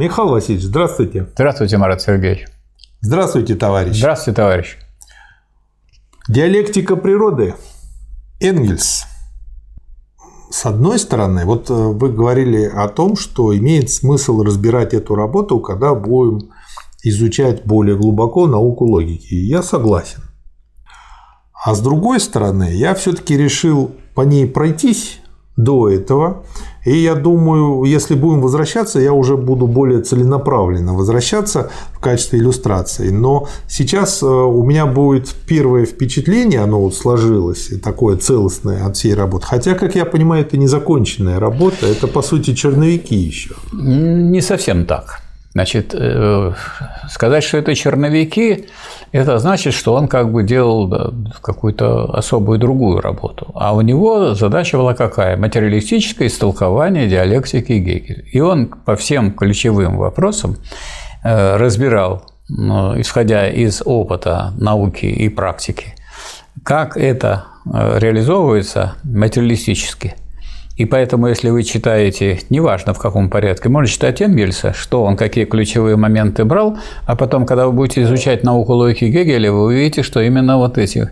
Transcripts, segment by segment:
Михаил Васильевич, здравствуйте. Здравствуйте, Марат Сергеевич. Здравствуйте, товарищ. Здравствуйте, товарищ. Диалектика природы. Энгельс. С одной стороны, вот э, вы говорили о том, что имеет смысл разбирать эту работу, когда будем изучать более глубоко науку логики. я согласен. А с другой стороны, я все-таки решил по ней пройтись до этого. И я думаю, если будем возвращаться, я уже буду более целенаправленно возвращаться в качестве иллюстрации. Но сейчас э, у меня будет первое впечатление, оно вот сложилось, такое целостное от всей работы. Хотя, как я понимаю, это не законченная работа, это по сути черновики еще. Не совсем так. Значит, э, сказать, что это черновики, это значит, что он как бы делал какую-то особую другую работу. А у него задача была какая? Материалистическое истолкование диалектики Гегеля. И он по всем ключевым вопросам э, разбирал, ну, исходя из опыта науки и практики, как это э, реализовывается материалистически – и поэтому, если вы читаете, неважно в каком порядке, можно читать Энгельса, что он, какие ключевые моменты брал, а потом, когда вы будете изучать науку логики Гегеля, вы увидите, что именно вот эти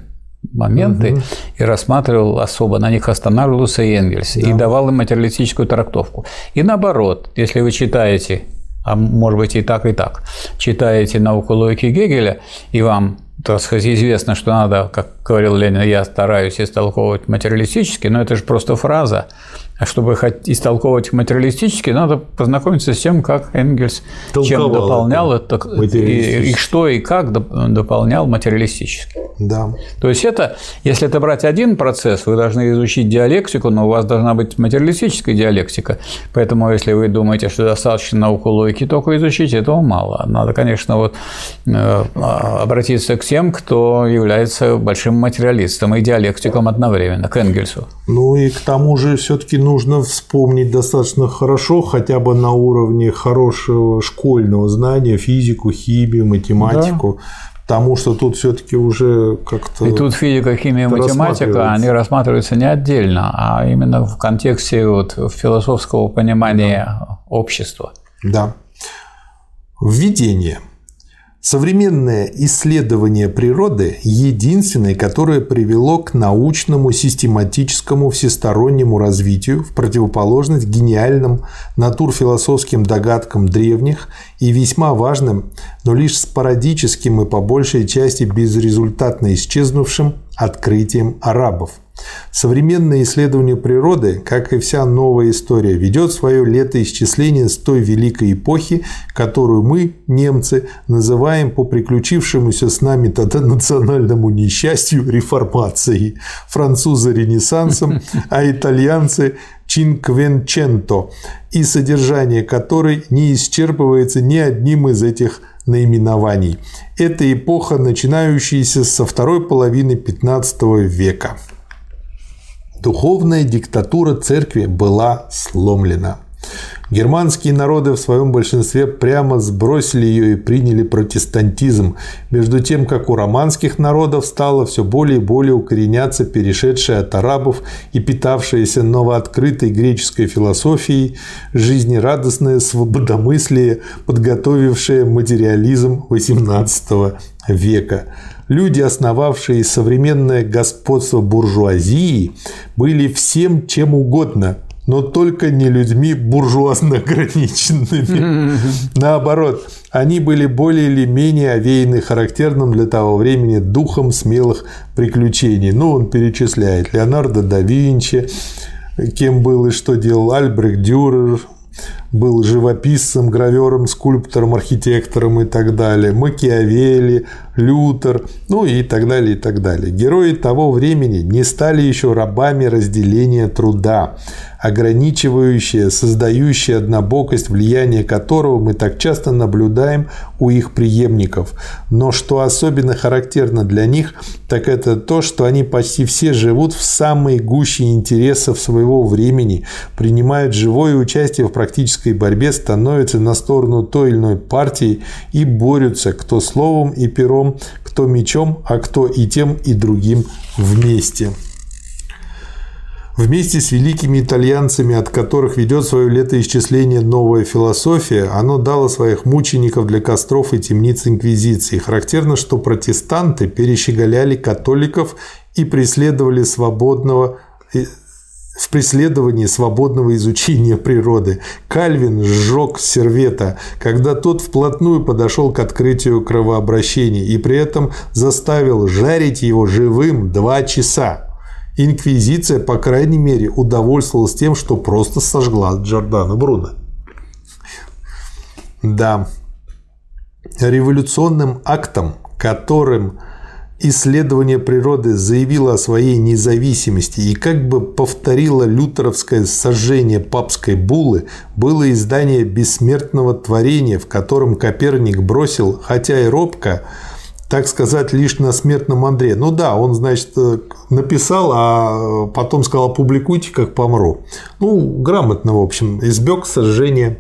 моменты угу. и рассматривал особо, на них останавливался Энгельс, да. и давал им материалистическую трактовку. И наоборот, если вы читаете, а может быть и так, и так, читаете науку логики Гегеля, и вам так сказать, известно, что надо, как говорил Ленин, я стараюсь истолковывать материалистически, но это же просто фраза. А чтобы истолковывать материалистически, надо познакомиться с тем, как Энгельс Толковал чем дополнял это, и, и что и как дополнял материалистически. Да. То есть это, если это брать один процесс, вы должны изучить диалектику, но у вас должна быть материалистическая диалектика. Поэтому, если вы думаете, что достаточно науку логики только изучить, этого мало. Надо, конечно, вот э, обратиться к тем, кто является большим материалистом и диалектиком одновременно, к Энгельсу. Ну и к тому же все-таки нужно вспомнить достаточно хорошо, хотя бы на уровне хорошего школьного знания физику, химию, математику. Да. Потому что тут все-таки уже как-то. И тут физика, химия, математика, они рассматриваются не отдельно, а именно в контексте вот философского понимания да. общества. Да. Введение. Современное исследование природы – единственное, которое привело к научному, систематическому, всестороннему развитию в противоположность гениальным натурфилософским догадкам древних и весьма важным, но лишь спорадическим и по большей части безрезультатно исчезнувшим открытием арабов – Современное исследование природы, как и вся новая история, ведет свое летоисчисление с той великой эпохи, которую мы, немцы, называем по приключившемуся с нами тогда национальному несчастью реформацией, французы – ренессансом, а итальянцы – Чинквенченто, и содержание которой не исчерпывается ни одним из этих наименований. Это эпоха, начинающаяся со второй половины XV века. Духовная диктатура церкви была сломлена. Германские народы в своем большинстве прямо сбросили ее и приняли протестантизм, между тем, как у романских народов стало все более и более укореняться перешедшая от арабов и питавшаяся новооткрытой греческой философией жизнерадостное свободомыслие, подготовившее материализм XVIII века. Люди, основавшие современное господство буржуазии, были всем чем угодно, но только не людьми буржуазно ограниченными. Наоборот, они были более или менее овеяны характерным для того времени духом смелых приключений. Ну, он перечисляет Леонардо да Винчи, кем был и что делал Альбрехт Дюрер, был живописцем, гравером, скульптором, архитектором и так далее, Макиавелли, Лютер, ну и так далее, и так далее. Герои того времени не стали еще рабами разделения труда ограничивающее, создающее однобокость, влияние которого мы так часто наблюдаем у их преемников. Но что особенно характерно для них, так это то, что они почти все живут в самой гуще интересов своего времени, принимают живое участие в практической борьбе, становятся на сторону той или иной партии и борются кто словом и пером, кто мечом, а кто и тем, и другим вместе. Вместе с великими итальянцами, от которых ведет свое летоисчисление новая философия, оно дало своих мучеников для костров и темниц инквизиции. Характерно, что протестанты перещеголяли католиков и преследовали свободного в преследовании свободного изучения природы. Кальвин сжег сервета, когда тот вплотную подошел к открытию кровообращения и при этом заставил жарить его живым два часа. Инквизиция, по крайней мере, удовольствовалась тем, что просто сожгла Джордана Бруно. Да, революционным актом, которым исследование природы заявило о своей независимости и как бы повторило лютеровское сожжение папской буллы, было издание бессмертного творения, в котором Коперник бросил, хотя и робко, так сказать, лишь на смертном Андре. Ну да, он, значит, написал, а потом сказал, публикуйте, как помру. Ну, грамотно, в общем, избег сожжения.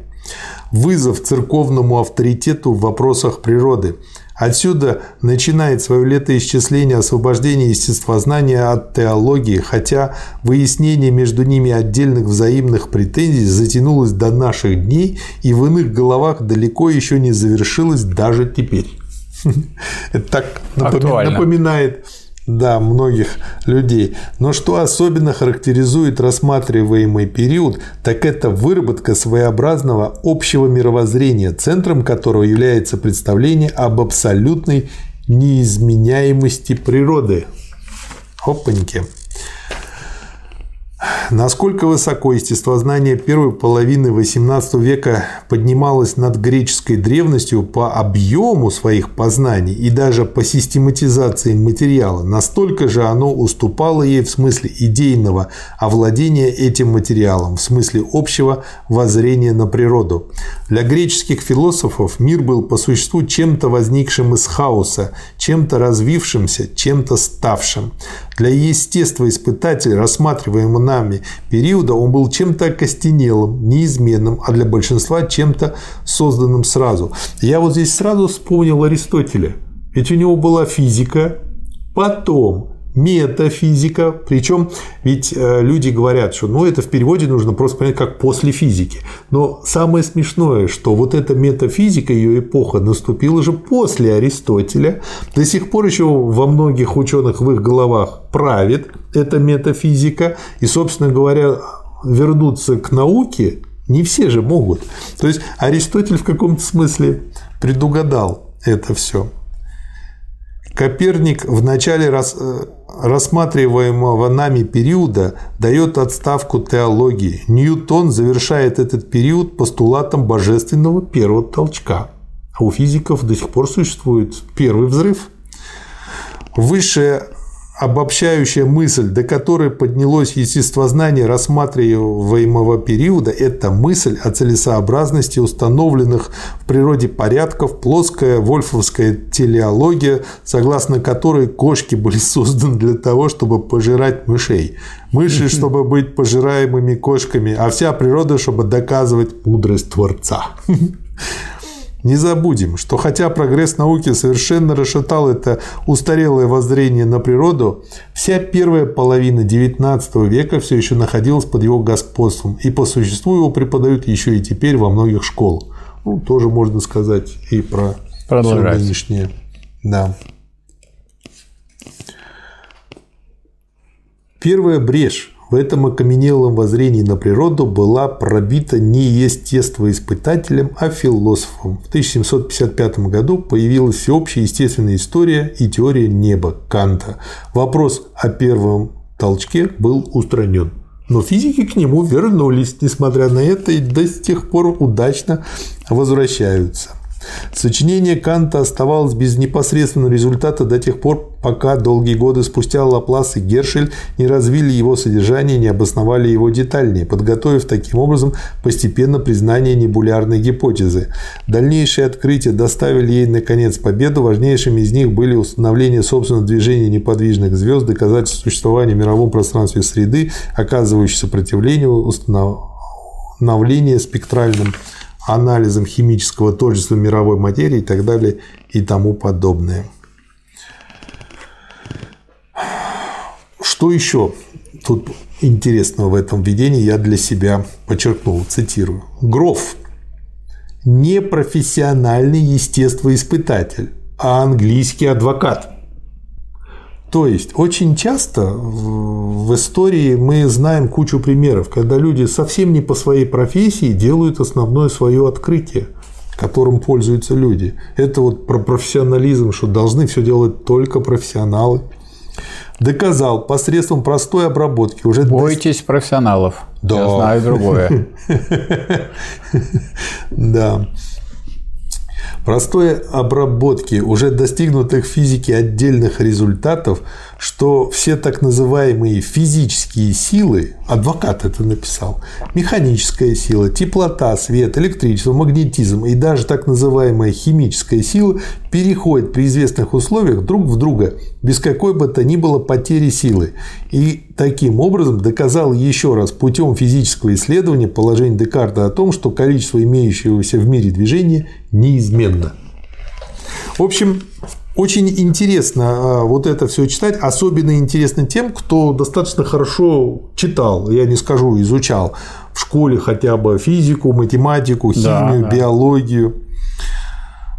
Вызов церковному авторитету в вопросах природы – Отсюда начинает свое летоисчисление освобождения естествознания от теологии, хотя выяснение между ними отдельных взаимных претензий затянулось до наших дней и в иных головах далеко еще не завершилось даже теперь. Это так напоминает да, многих людей. Но что особенно характеризует рассматриваемый период, так это выработка своеобразного общего мировоззрения, центром которого является представление об абсолютной неизменяемости природы. Опаньки. Насколько высоко естествознание первой половины XVIII века поднималось над греческой древностью по объему своих познаний и даже по систематизации материала, настолько же оно уступало ей в смысле идейного овладения этим материалом, в смысле общего воззрения на природу. Для греческих философов мир был по существу чем-то возникшим из хаоса, чем-то развившимся, чем-то ставшим. Для естествоиспытателя, рассматриваемого нами периода, он был чем-то окостенелым, неизменным, а для большинства чем-то созданным сразу. Я вот здесь сразу вспомнил Аристотеля. Ведь у него была физика, потом метафизика. Причем ведь э, люди говорят, что ну, это в переводе нужно просто понять как после физики. Но самое смешное, что вот эта метафизика, ее эпоха наступила же после Аристотеля. До сих пор еще во многих ученых в их головах правит эта метафизика. И, собственно говоря, вернуться к науке не все же могут. То есть Аристотель в каком-то смысле предугадал это все. Коперник в начале рас, э, рассматриваемого нами периода дает отставку теологии. Ньютон завершает этот период постулатом божественного первого толчка. А у физиков до сих пор существует первый взрыв. Высшее обобщающая мысль, до которой поднялось естествознание рассматриваемого периода, это мысль о целесообразности установленных в природе порядков, плоская вольфовская телеология, согласно которой кошки были созданы для того, чтобы пожирать мышей. Мыши, чтобы быть пожираемыми кошками, а вся природа, чтобы доказывать мудрость Творца. Не забудем, что хотя прогресс науки совершенно расшатал это устарелое воззрение на природу, вся первая половина XIX века все еще находилась под его господством, и по существу его преподают еще и теперь во многих школах. Ну, тоже можно сказать и про все нынешнее. Да. Первая брешь в этом окаменелом воззрении на природу была пробита не естествоиспытателем, а философом. В 1755 году появилась всеобщая естественная история и теория неба Канта. Вопрос о первом толчке был устранен. Но физики к нему вернулись, несмотря на это, и до сих пор удачно возвращаются. Сочинение Канта оставалось без непосредственного результата до тех пор, пока долгие годы спустя Лаплас и Гершель не развили его содержание, не обосновали его детальнее, подготовив таким образом постепенно признание небулярной гипотезы. Дальнейшие открытия доставили ей, наконец, победу. Важнейшими из них были установление собственного движения неподвижных звезд, доказательство существования в мировом пространстве среды, оказывающей сопротивление установление спектральным анализом химического тождества мировой материи и так далее и тому подобное. Что еще тут интересного в этом видении я для себя подчеркнул, цитирую. Гроф – не профессиональный естествоиспытатель, а английский адвокат. То есть очень часто в истории мы знаем кучу примеров, когда люди совсем не по своей профессии делают основное свое открытие, которым пользуются люди. Это вот про профессионализм, что должны все делать только профессионалы доказал посредством простой обработки уже... Бойтесь профессионалов. Да. Я знаю другое. Да простой обработки уже достигнутых в отдельных результатов, что все так называемые физические силы, адвокат это написал, механическая сила, теплота, свет, электричество, магнетизм и даже так называемая химическая сила переходят при известных условиях друг в друга без какой бы то ни было потери силы. И таким образом доказал еще раз путем физического исследования положение Декарта о том, что количество имеющегося в мире движения неизменно. В общем, очень интересно а, вот это все читать. Особенно интересно тем, кто достаточно хорошо читал, я не скажу, изучал в школе хотя бы физику, математику, химию, да, да. биологию.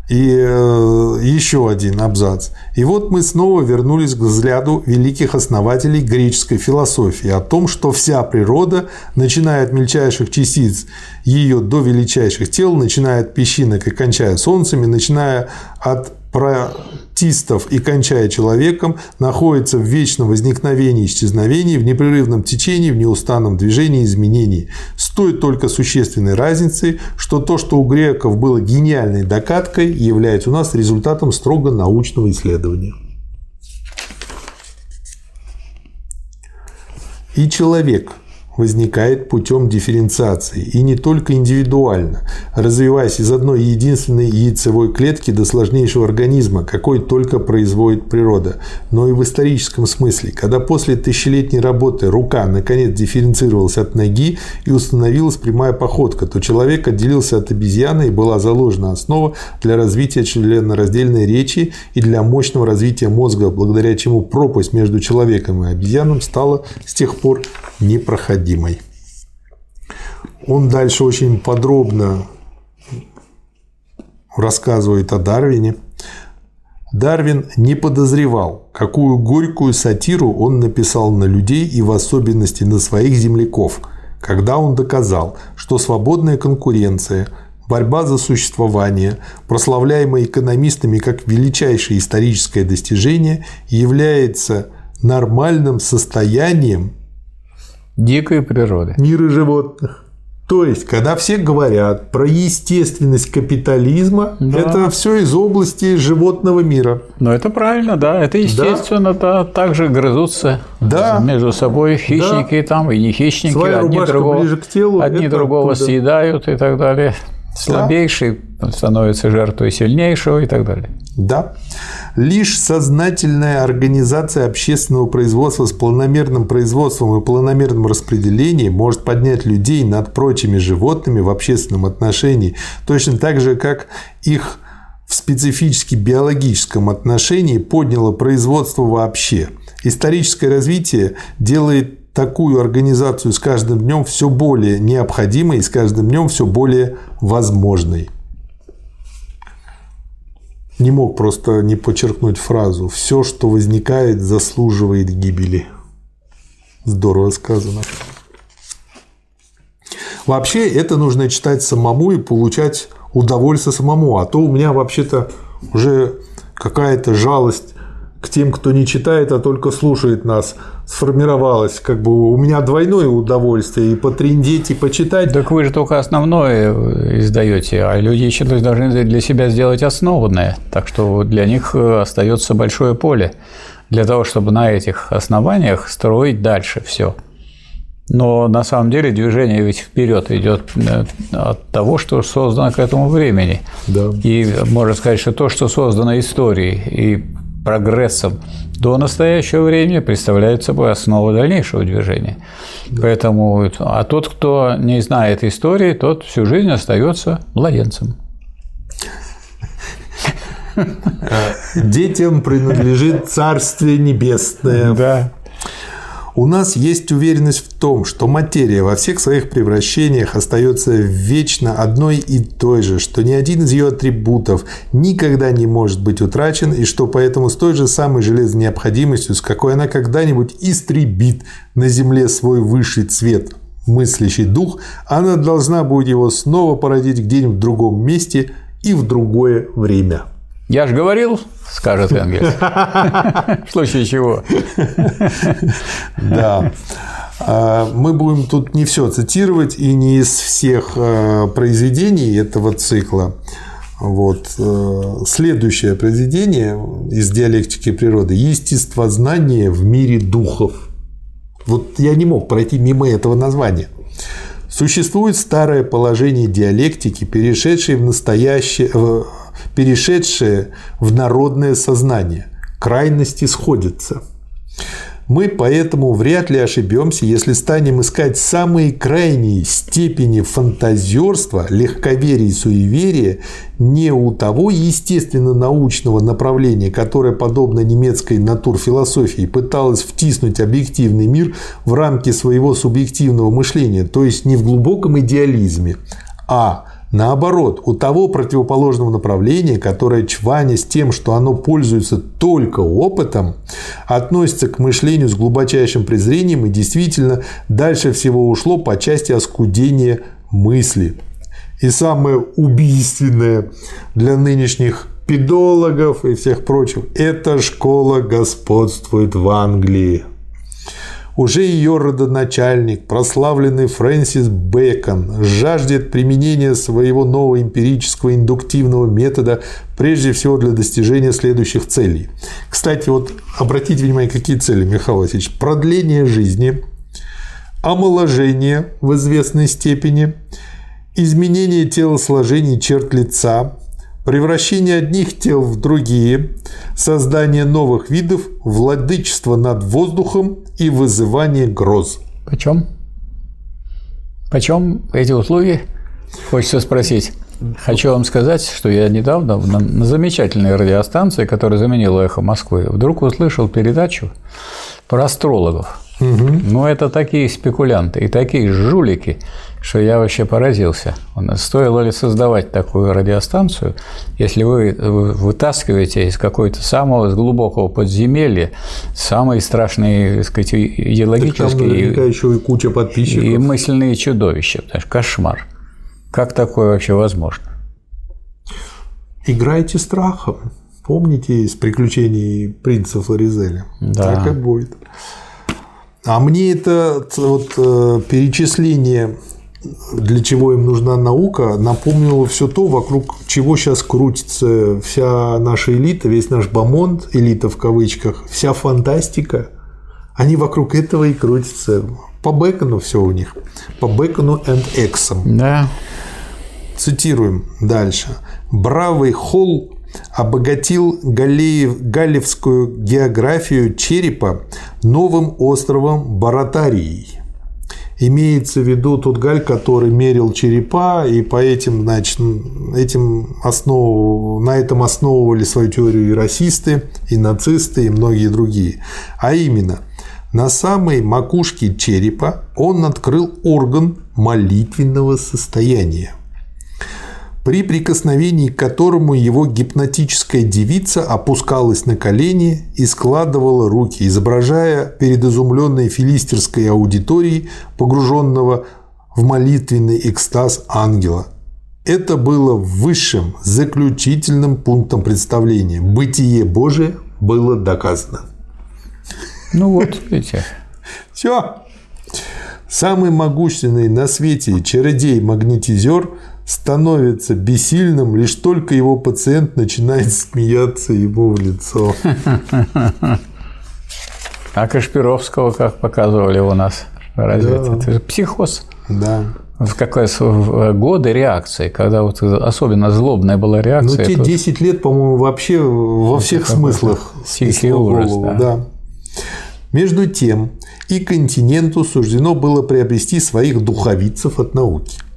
И э, еще один абзац. И вот мы снова вернулись к взгляду великих основателей греческой философии о том, что вся природа, начиная от мельчайших частиц ее до величайших тел, начиная от песчинок и кончая солнцами, начиная от протистов и кончая человеком, находится в вечном возникновении и исчезновении, в непрерывном течении, в неустанном движении и изменении. Стоит только существенной разницы, что то, что у греков было гениальной докаткой, является у нас результатом строго научного исследования. И человек – возникает путем дифференциации, и не только индивидуально, развиваясь из одной единственной яйцевой клетки до сложнейшего организма, какой только производит природа, но и в историческом смысле, когда после тысячелетней работы рука наконец дифференцировалась от ноги и установилась прямая походка, то человек отделился от обезьяны и была заложена основа для развития членораздельной речи и для мощного развития мозга, благодаря чему пропасть между человеком и обезьяном стала с тех пор непроходимой необходимой. Он дальше очень подробно рассказывает о Дарвине. Дарвин не подозревал, какую горькую сатиру он написал на людей и в особенности на своих земляков, когда он доказал, что свободная конкуренция, борьба за существование, прославляемая экономистами как величайшее историческое достижение, является нормальным состоянием Дикой природы. Мира животных. То есть, когда все говорят про естественность капитализма, да. это все из области животного мира. Ну, это правильно, да. Это естественно, да. да также грызутся да. между собой хищники да. там и не хищники. Своя одни другого, ближе к телу. Одни другого оттуда. съедают и так далее. Слабейший да. становится жертвой сильнейшего и так далее. Да. Лишь сознательная организация общественного производства с планомерным производством и планомерным распределением может поднять людей над прочими животными в общественном отношении, точно так же, как их в специфически биологическом отношении подняло производство вообще. Историческое развитие делает такую организацию с каждым днем все более необходимой и с каждым днем все более возможной не мог просто не подчеркнуть фразу «все, что возникает, заслуживает гибели». Здорово сказано. Вообще это нужно читать самому и получать удовольствие самому, а то у меня вообще-то уже какая-то жалость к тем, кто не читает, а только слушает нас, сформировалось. Как бы у меня двойное удовольствие и потриндеть, и почитать. Так вы же только основное издаете, а люди еще должны для себя сделать основанное. Так что для них э, остается большое поле для того, чтобы на этих основаниях строить дальше все. Но на самом деле движение ведь вперед идет э, от того, что создано к этому времени. Да. И можно сказать, что то, что создано историей и прогрессом до настоящего времени представляет собой основу дальнейшего движения. Да. Поэтому, а тот, кто не знает истории, тот всю жизнь остается младенцем. Детям принадлежит Царствие Небесное. Да. У нас есть уверенность в том, что материя во всех своих превращениях остается вечно одной и той же, что ни один из ее атрибутов никогда не может быть утрачен, и что поэтому с той же самой железной необходимостью, с какой она когда-нибудь истребит на Земле свой высший цвет, мыслящий дух, она должна будет его снова породить где-нибудь в другом месте и в другое время. Я же говорил, скажет Энгельс. В случае чего. Да. А, мы будем тут не все цитировать и не из всех а, произведений этого цикла. Вот. Э, следующее произведение из диалектики природы – естествознание в мире духов. Вот я не мог пройти мимо этого названия. Существует старое положение диалектики, перешедшее в настоящее, перешедшее в народное сознание. Крайности сходятся. Мы поэтому вряд ли ошибемся, если станем искать самые крайние степени фантазерства, легковерия и суеверия не у того естественно-научного направления, которое, подобно немецкой натурфилософии, пыталось втиснуть объективный мир в рамки своего субъективного мышления, то есть не в глубоком идеализме, а Наоборот, у того противоположного направления, которое чваня с тем, что оно пользуется только опытом, относится к мышлению с глубочайшим презрением и действительно дальше всего ушло по части оскудения мысли. И самое убийственное для нынешних педологов и всех прочих – эта школа господствует в Англии. Уже ее родоначальник, прославленный Фрэнсис Бэкон, жаждет применения своего нового эмпирического индуктивного метода прежде всего для достижения следующих целей. Кстати, вот обратите внимание, какие цели, Михаил Васильевич. Продление жизни, омоложение в известной степени, изменение телосложения черт лица, превращение одних тел в другие, создание новых видов, владычество над воздухом и вызывание гроз. Почем? Почем эти услуги? Хочется спросить. Хочу вам сказать, что я недавно на, замечательной радиостанции, которая заменила «Эхо Москвы», вдруг услышал передачу про астрологов. Угу. Ну, это такие спекулянты и такие жулики, что я вообще поразился. Стоило ли создавать такую радиостанцию, если вы вытаскиваете из какой-то самого глубокого подземелья самые страшные, так сказать, идеологические так еще и куча подписчиков. и мысленные чудовища. Потому что кошмар. Как такое вообще возможно? Играйте страхом. Помните из приключений принца Флоризеля? Да. Так и будет. А мне это вот э, перечисление для чего им нужна наука, напомнило все то, вокруг чего сейчас крутится вся наша элита, весь наш бомонд, элита в кавычках, вся фантастика, они вокруг этого и крутятся. По Бекону все у них. По Бекону and Эксом. Да. Цитируем дальше. Бравый Холл обогатил Галеев, галевскую географию черепа новым островом Баратарией. Имеется в виду тот галь, который мерил черепа, и по этим, значит, этим основ... на этом основывали свою теорию и расисты, и нацисты, и многие другие. А именно, на самой макушке черепа он открыл орган молитвенного состояния при прикосновении к которому его гипнотическая девица опускалась на колени и складывала руки, изображая перед изумленной филистерской аудиторией, погруженного в молитвенный экстаз ангела. Это было высшим, заключительным пунктом представления. Бытие Божие было доказано. Ну вот, видите. Все. Самый могущественный на свете чародей-магнетизер становится бессильным, лишь только его пациент начинает смеяться ему в лицо. А Кашпировского как показывали у нас? Разве да. это же психоз? Да. В какой в годы реакции, когда вот особенно злобная была реакция. Ну, те 10 лет, по-моему, вообще во всех смыслах. Тихий ужас, голову, да. да. Между тем, и континенту суждено было приобрести своих духовицев от науки –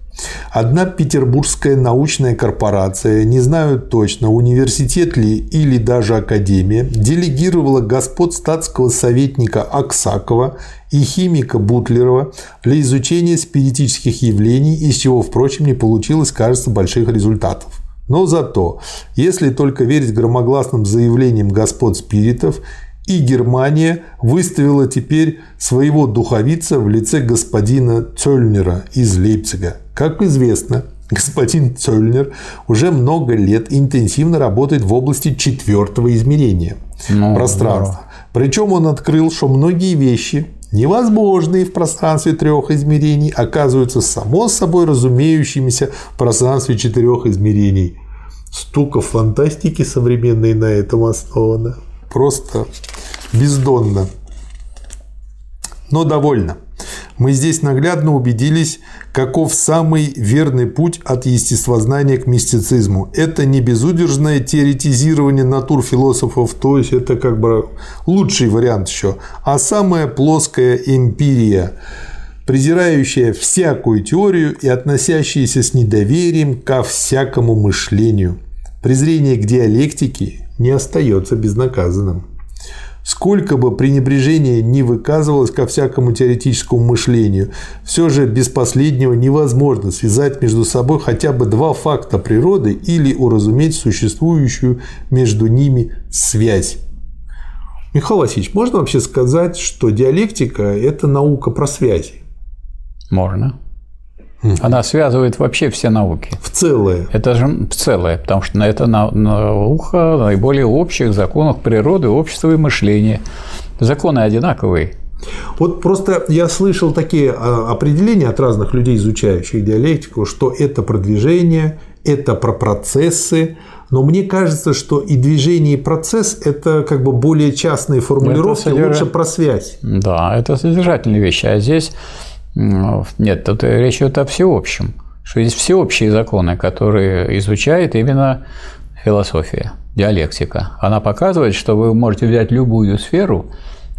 Одна петербургская научная корпорация, не знаю точно, университет ли или даже академия, делегировала господ статского советника Аксакова и химика Бутлерова для изучения спиритических явлений, из чего, впрочем, не получилось, кажется, больших результатов. Но зато, если только верить громогласным заявлениям господ спиритов, и Германия выставила теперь своего духовица в лице господина Цольнера из Лейпцига. Как известно, господин Цольнер уже много лет интенсивно работает в области четвертого измерения ну, пространства. Да. Причем он открыл, что многие вещи, невозможные в пространстве трех измерений, оказываются само собой разумеющимися в пространстве четырех измерений. Стука фантастики современной на этом основано просто бездонно. Но довольно. Мы здесь наглядно убедились, каков самый верный путь от естествознания к мистицизму. Это не безудержное теоретизирование натур философов, то есть это как бы лучший вариант еще, а самая плоская эмпирия, презирающая всякую теорию и относящаяся с недоверием ко всякому мышлению. Презрение к диалектике не остается безнаказанным. Сколько бы пренебрежения не выказывалось ко всякому теоретическому мышлению, все же без последнего невозможно связать между собой хотя бы два факта природы или уразуметь существующую между ними связь. Михаил Васильевич, можно вообще сказать, что диалектика – это наука про связи? Можно. Она связывает вообще все науки. В целое. Это же в целое, потому что это наука наиболее общих законов природы, общества и мышления. Законы одинаковые. Вот просто я слышал такие а, определения от разных людей, изучающих диалектику, что это продвижение, это про процессы, но мне кажется, что и движение, и процесс – это как бы более частные формулировки, содерж... лучше про связь. Да, это содержательные вещи. А здесь нет, тут речь идет о всеобщем, что есть всеобщие законы, которые изучает именно философия, диалектика. Она показывает, что вы можете взять любую сферу,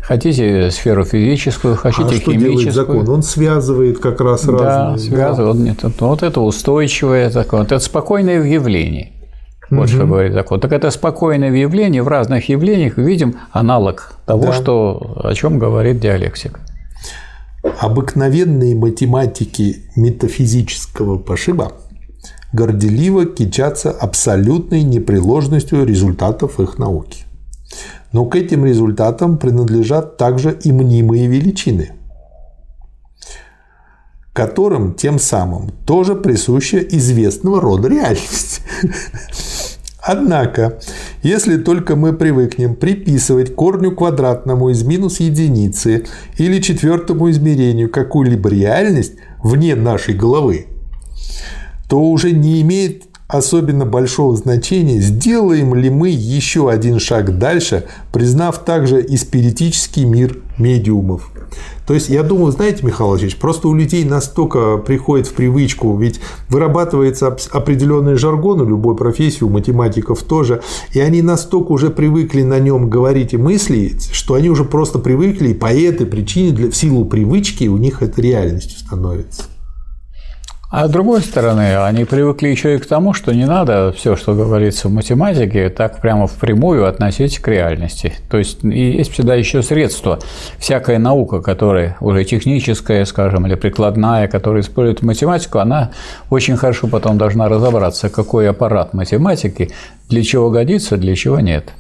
Хотите сферу физическую, хотите а что химическую. Делает закон? Он связывает как раз разные. Да, связывает. Да. Нет, вот это устойчивое закон, это спокойное в явлении. Вот угу. что говорит закон. Так это спокойное в явлении, в разных явлениях видим аналог того, да. что, о чем говорит диалектика. Обыкновенные математики метафизического пошиба горделиво кичатся абсолютной непреложностью результатов их науки. Но к этим результатам принадлежат также и мнимые величины, которым тем самым тоже присуща известного рода реальность. Однако, если только мы привыкнем приписывать корню квадратному из минус единицы или четвертому измерению какую-либо реальность вне нашей головы, то уже не имеет особенно большого значения, сделаем ли мы еще один шаг дальше, признав также и спиритический мир медиумов. То есть, я думаю, знаете, Михаил Владимирович, просто у людей настолько приходит в привычку, ведь вырабатывается определенный жаргон у любой профессии, у математиков тоже, и они настолько уже привыкли на нем говорить и мыслить, что они уже просто привыкли, и по этой причине, для, в силу привычки, у них это реальностью становится. А с другой стороны, они привыкли еще и к тому, что не надо все, что говорится в математике, так прямо впрямую относить к реальности. То есть есть всегда еще средства. Всякая наука, которая уже техническая, скажем, или прикладная, которая использует математику, она очень хорошо потом должна разобраться, какой аппарат математики, для чего годится, для чего нет.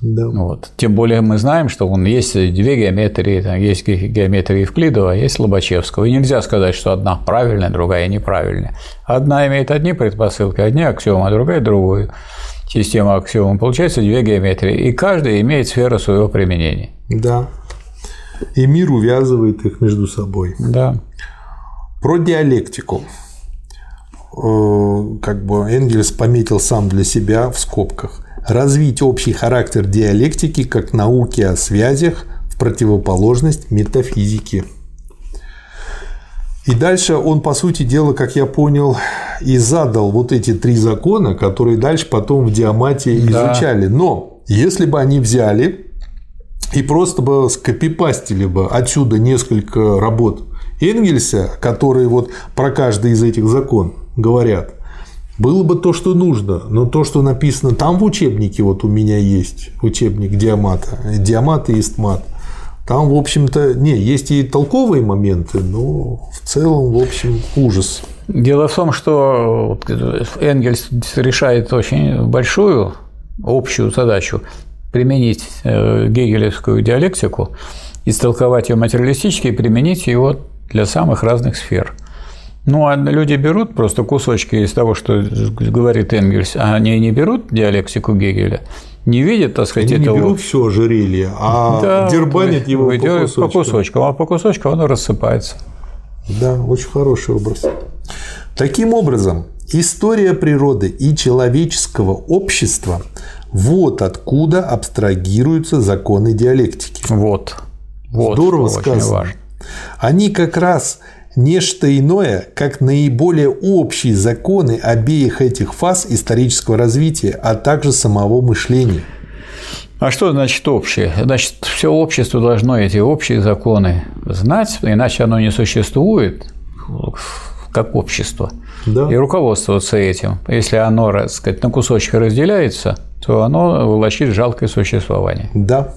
Да. Вот. Тем более мы знаем, что он есть две геометрии, там есть геометрия Евклидова, есть Лобачевского. И нельзя сказать, что одна правильная, другая неправильная. Одна имеет одни предпосылки, одни аксиомы, а другая другую систему аксиом. Получается две геометрии. И каждая имеет сферу своего применения. Да. И мир увязывает их между собой. Да. Про диалектику. Э, как бы Энгельс пометил сам для себя в скобках развить общий характер диалектики как науки о связях в противоположность метафизике. И дальше он, по сути дела, как я понял, и задал вот эти три закона, которые дальше потом в диамате изучали. Да. Но если бы они взяли и просто бы скопипастили бы отсюда несколько работ Энгельса, которые вот про каждый из этих закон говорят, было бы то, что нужно, но то, что написано там в учебнике, вот у меня есть учебник Диамата, Диамат и Истмат, там, в общем-то, не, есть и толковые моменты, но в целом, в общем, ужас. Дело в том, что Энгельс решает очень большую общую задачу применить э, гегелевскую диалектику, истолковать ее материалистически и применить его для самых разных сфер. Ну, а люди берут просто кусочки из того, что говорит Энгельс, а они не берут диалектику Гегеля, не видят, так сказать, они этого... не берут все ожерелье, а да, дербанят его по кусочкам. по кусочкам. А по кусочкам оно рассыпается. Да, очень хороший образ. Таким образом, история природы и человеческого общества – вот откуда абстрагируются законы диалектики. Вот. вот Здорово сказано. Они как раз нечто иное, как наиболее общие законы обеих этих фаз исторического развития, а также самого мышления. А что значит общее? Значит, все общество должно эти общие законы знать, иначе оно не существует как общество. Да. И руководствоваться этим. Если оно, так сказать, на кусочки разделяется, то оно влачит жалкое существование. Да.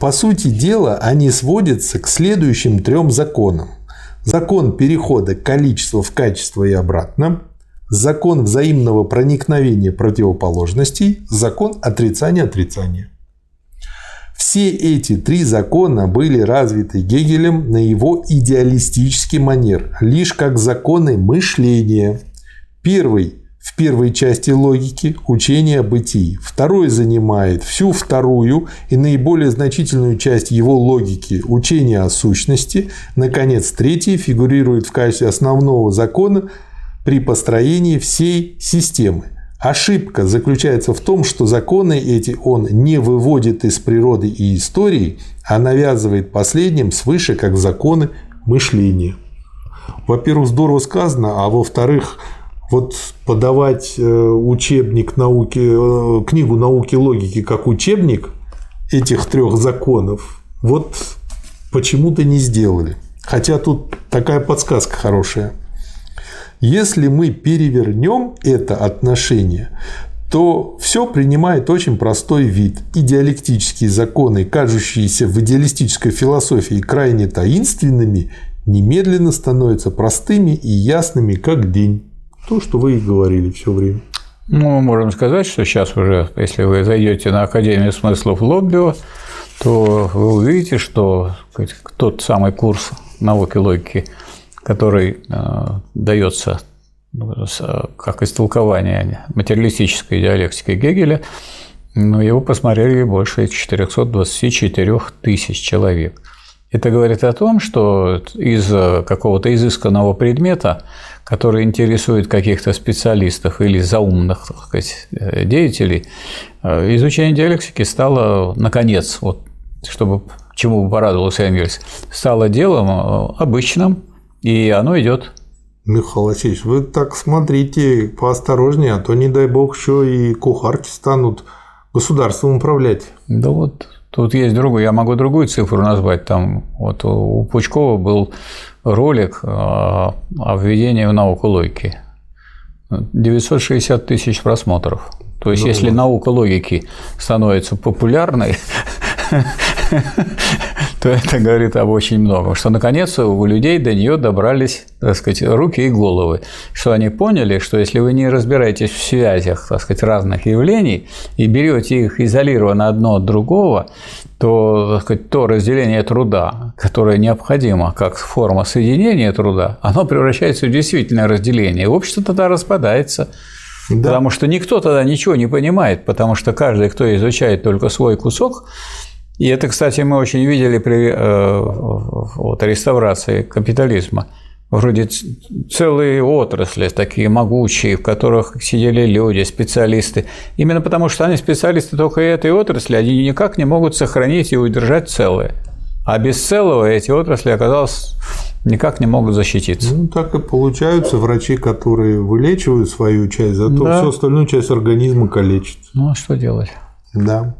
По сути дела, они сводятся к следующим трем законам. Закон перехода количества в качество и обратно, закон взаимного проникновения противоположностей, закон отрицания отрицания. Все эти три закона были развиты Гегелем на его идеалистический манер, лишь как законы мышления. Первый в первой части логики учение о бытии. Второй занимает всю вторую и наиболее значительную часть его логики учение о сущности. Наконец, третий фигурирует в качестве основного закона при построении всей системы. Ошибка заключается в том, что законы эти он не выводит из природы и истории, а навязывает последним свыше как законы мышления. Во-первых, здорово сказано, а во-вторых, вот подавать э, учебник науки, э, книгу науки логики как учебник этих трех законов, вот почему-то не сделали. Хотя тут такая подсказка хорошая. Если мы перевернем это отношение, то все принимает очень простой вид. Идеалектические законы, кажущиеся в идеалистической философии крайне таинственными, немедленно становятся простыми и ясными, как день. То, что вы и говорили все время. Ну, можем сказать, что сейчас уже, если вы зайдете на Академию смыслов Лоббио, то вы увидите, что тот самый курс науки логики, который э, дается ну, как истолкование материалистической диалектики Гегеля, но его посмотрели больше 424 тысяч человек. Это говорит о том, что из какого-то изысканного предмета который интересует каких-то специалистов или заумных так сказать, э, деятелей, э, изучение диалектики стало, наконец, вот, чтобы чему бы порадовался Энгельс, стало делом э, обычным, и оно идет. Михаил Васильевич, вы так смотрите поосторожнее, а то, не дай бог, еще и кухарки станут государством управлять. Да вот Тут есть другой, я могу другую цифру назвать. Там вот у Пучкова был ролик а, о введении в науку логики. 960 тысяч просмотров. То есть, ну, если наука логики становится популярной, то это говорит об очень многом, что наконец у людей до нее добрались, так сказать, руки и головы, что они поняли, что если вы не разбираетесь в связях, так сказать, разных явлений и берете их изолированно одно от другого, то, так сказать, то разделение труда, которое необходимо как форма соединения труда, оно превращается в действительное разделение. И общество тогда распадается. Да. Потому что никто тогда ничего не понимает, потому что каждый, кто изучает только свой кусок, и это, кстати, мы очень видели при э, вот, реставрации капитализма. Вроде целые отрасли такие могучие, в которых сидели люди, специалисты. Именно потому, что они специалисты только этой отрасли, они никак не могут сохранить и удержать целое. А без целого эти отрасли, оказалось, никак не могут защититься. Ну, так и получаются врачи, которые вылечивают свою часть, зато да. всю остальную часть организма калечат. Ну, а что делать? Да.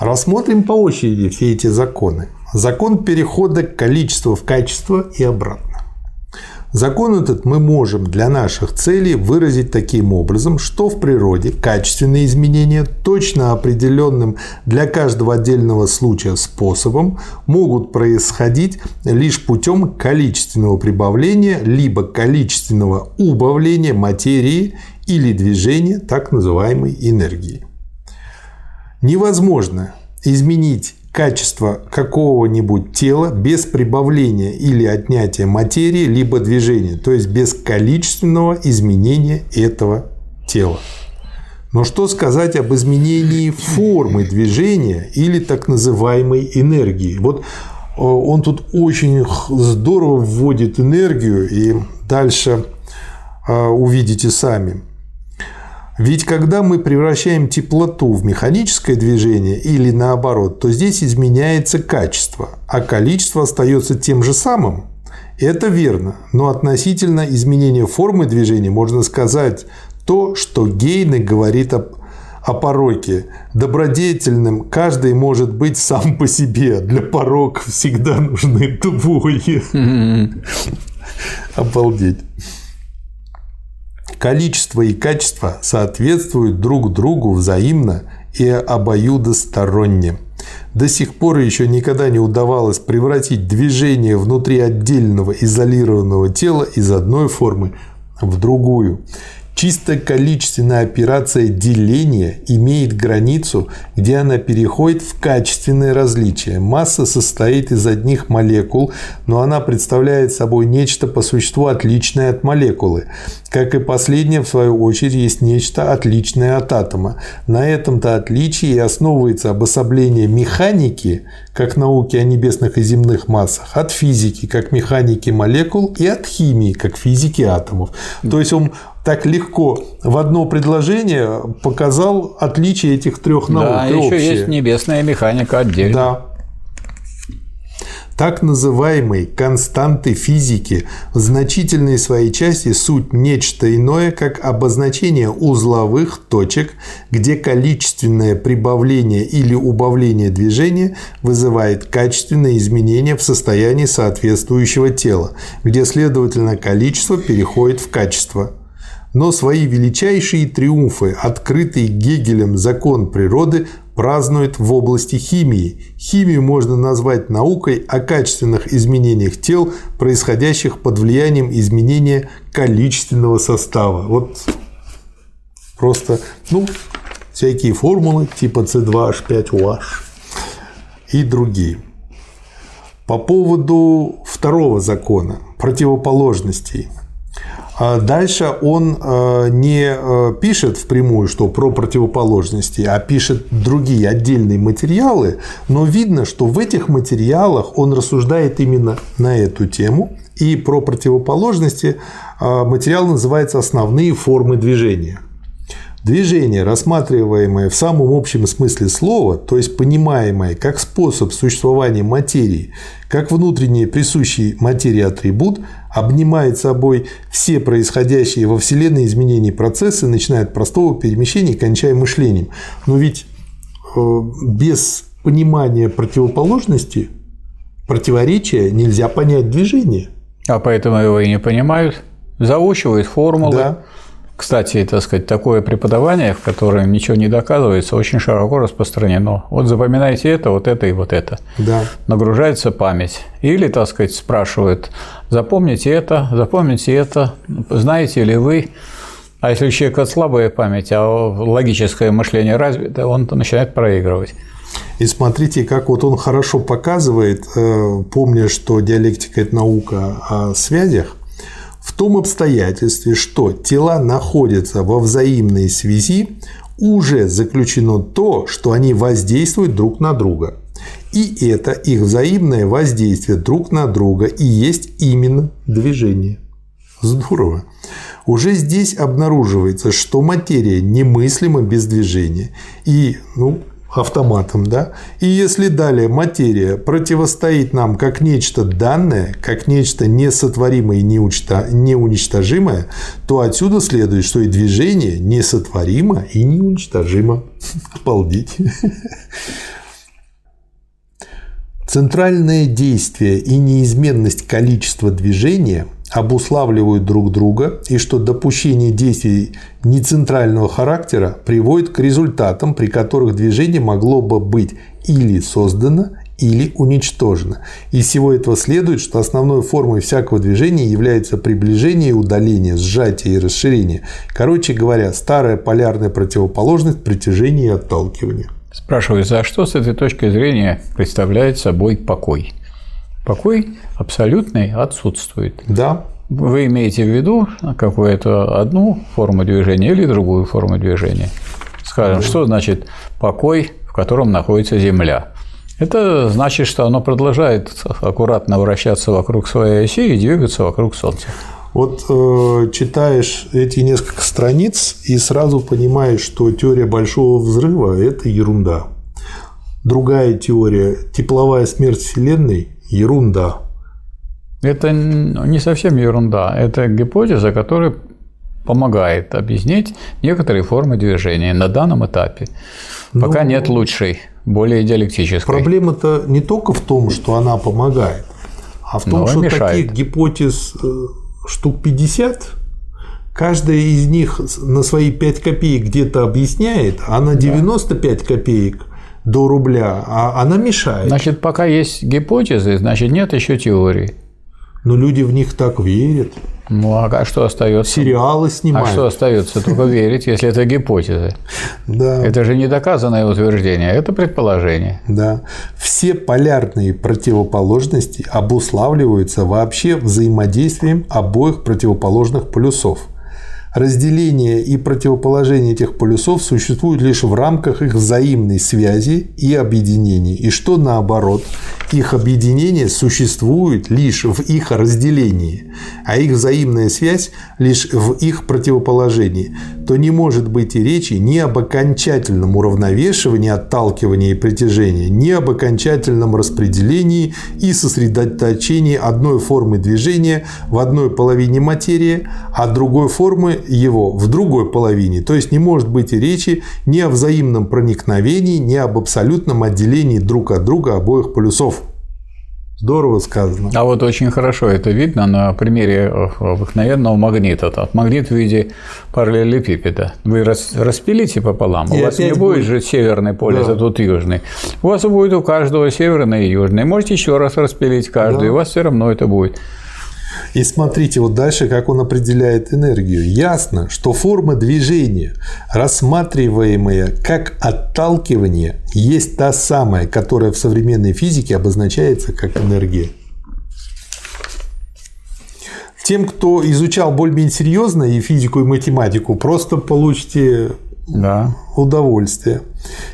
Рассмотрим по очереди все эти законы. Закон перехода количества в качество и обратно. Закон этот мы можем для наших целей выразить таким образом, что в природе качественные изменения точно определенным для каждого отдельного случая способом могут происходить лишь путем количественного прибавления либо количественного убавления материи или движения так называемой энергии. Невозможно изменить качество какого-нибудь тела без прибавления или отнятия материи либо движения, то есть без количественного изменения этого тела. Но что сказать об изменении формы движения или так называемой энергии? Вот э, он тут очень здорово вводит энергию, и дальше э, увидите сами. Ведь когда мы превращаем теплоту в механическое движение или наоборот, то здесь изменяется качество, а количество остается тем же самым. Это верно, но относительно изменения формы движения можно сказать то, что Гейне говорит о, о пороке. Добродетельным каждый может быть сам по себе. Для пороков всегда нужны двое. Обалдеть. Количество и качество соответствуют друг другу взаимно и обоюдосторонне. До сих пор еще никогда не удавалось превратить движение внутри отдельного изолированного тела из одной формы в другую. Чисто количественная операция деления имеет границу, где она переходит в качественное различие. Масса состоит из одних молекул, но она представляет собой нечто по существу отличное от молекулы. Как и последнее, в свою очередь, есть нечто отличное от атома. На этом-то отличии и основывается обособление механики, как науки о небесных и земных массах, от физики, как механики молекул, и от химии, как физики атомов. То есть он так легко в одно предложение показал отличие этих трех наук. Да, еще общее. есть небесная механика отдельно. Да. Так называемые константы физики в значительной своей части суть нечто иное, как обозначение узловых точек, где количественное прибавление или убавление движения вызывает качественное изменение в состоянии соответствующего тела, где, следовательно, количество переходит в качество – но свои величайшие триумфы, открытый Гегелем закон природы, празднует в области химии. Химию можно назвать наукой о качественных изменениях тел, происходящих под влиянием изменения количественного состава. Вот просто, ну, всякие формулы типа C2H5OH и другие. По поводу второго закона противоположностей – дальше он э, не э, пишет впрямую, что про противоположности, а пишет другие отдельные материалы, но видно, что в этих материалах он рассуждает именно на эту тему. И про противоположности э, материал называется «Основные формы движения». Движение, рассматриваемое в самом общем смысле слова, то есть понимаемое как способ существования материи, как внутренний присущий материи атрибут, обнимает собой все происходящие во Вселенной изменения процессы, начиная от простого перемещения и кончая мышлением. Но ведь э, без понимания противоположности, противоречия нельзя понять движение. А поэтому его и не понимают. Заучивают формулы. Да. Кстати, так сказать, такое преподавание, в котором ничего не доказывается, очень широко распространено. Вот запоминайте это, вот это и вот это. Да. Нагружается память. Или, так сказать, спрашивают, запомните это, запомните это, знаете ли вы, а если у человека слабая память, а логическое мышление развито, он начинает проигрывать. И смотрите, как вот он хорошо показывает, э, помня, что диалектика – это наука о связях, в том обстоятельстве, что тела находятся во взаимной связи, уже заключено то, что они воздействуют друг на друга. И это их взаимное воздействие друг на друга и есть именно движение. Здорово. Уже здесь обнаруживается, что материя немыслима без движения. И, ну, автоматом, да? И если далее материя противостоит нам как нечто данное, как нечто несотворимое и неуничтожимое, то отсюда следует, что и движение несотворимо и неуничтожимо. Обалдеть. Центральное действие и неизменность количества движения обуславливают друг друга и что допущение действий нецентрального характера приводит к результатам, при которых движение могло бы быть или создано, или уничтожено. Из всего этого следует, что основной формой всякого движения является приближение и удаление, сжатие и расширение. Короче говоря, старая полярная противоположность притяжения и отталкивания. Спрашивается, а что с этой точки зрения представляет собой покой? Покой абсолютный отсутствует. Да. Вы имеете в виду какую-то одну форму движения или другую форму движения? Скажем, да. что значит покой, в котором находится Земля? Это значит, что оно продолжает аккуратно вращаться вокруг своей оси и двигаться вокруг Солнца. Вот э, читаешь эти несколько страниц и сразу понимаешь, что теория большого взрыва – это ерунда. Другая теория – тепловая смерть Вселенной – ерунда. Это не совсем ерунда. Это гипотеза, которая помогает объяснить некоторые формы движения на данном этапе. Пока Но... нет лучшей более диалектической. Проблема-то не только в том, что она помогает, а в том, Но что мешает. таких гипотез э, штук 50, каждая из них на свои 5 копеек где-то объясняет, а на 95 да. копеек до рубля, а она мешает. Значит, пока есть гипотезы, значит, нет еще теории. Но люди в них так верят. Ну, а что остается? Сериалы снимают. А что остается? Только верить, если это гипотезы. Да. Это же не доказанное утверждение, это предположение. Да. Все полярные противоположности обуславливаются вообще взаимодействием обоих противоположных полюсов – Разделение и противоположение этих полюсов существуют лишь в рамках их взаимной связи и объединения, и что наоборот, их объединение существует лишь в их разделении, а их взаимная связь лишь в их противоположении, то не может быть и речи ни об окончательном уравновешивании отталкивания и притяжения, ни об окончательном распределении и сосредоточении одной формы движения в одной половине материи, а другой формы его в другой половине. То есть не может быть и речи ни о взаимном проникновении, ни об абсолютном отделении друг от друга обоих полюсов. Здорово сказано. А вот очень хорошо это видно на примере обыкновенного магнита. От магнит в виде параллелепипеда. Вы распилите пополам, и у вас не будет, будет же северный полюс, да. а тут южный. У вас будет у каждого северный и южный. Можете еще раз распилить каждый, да. и у вас все равно это будет. И смотрите вот дальше, как он определяет энергию. Ясно, что форма движения, рассматриваемая как отталкивание, есть та самая, которая в современной физике обозначается как энергия. Тем, кто изучал более-менее серьезно и физику, и математику, просто получите да. удовольствие.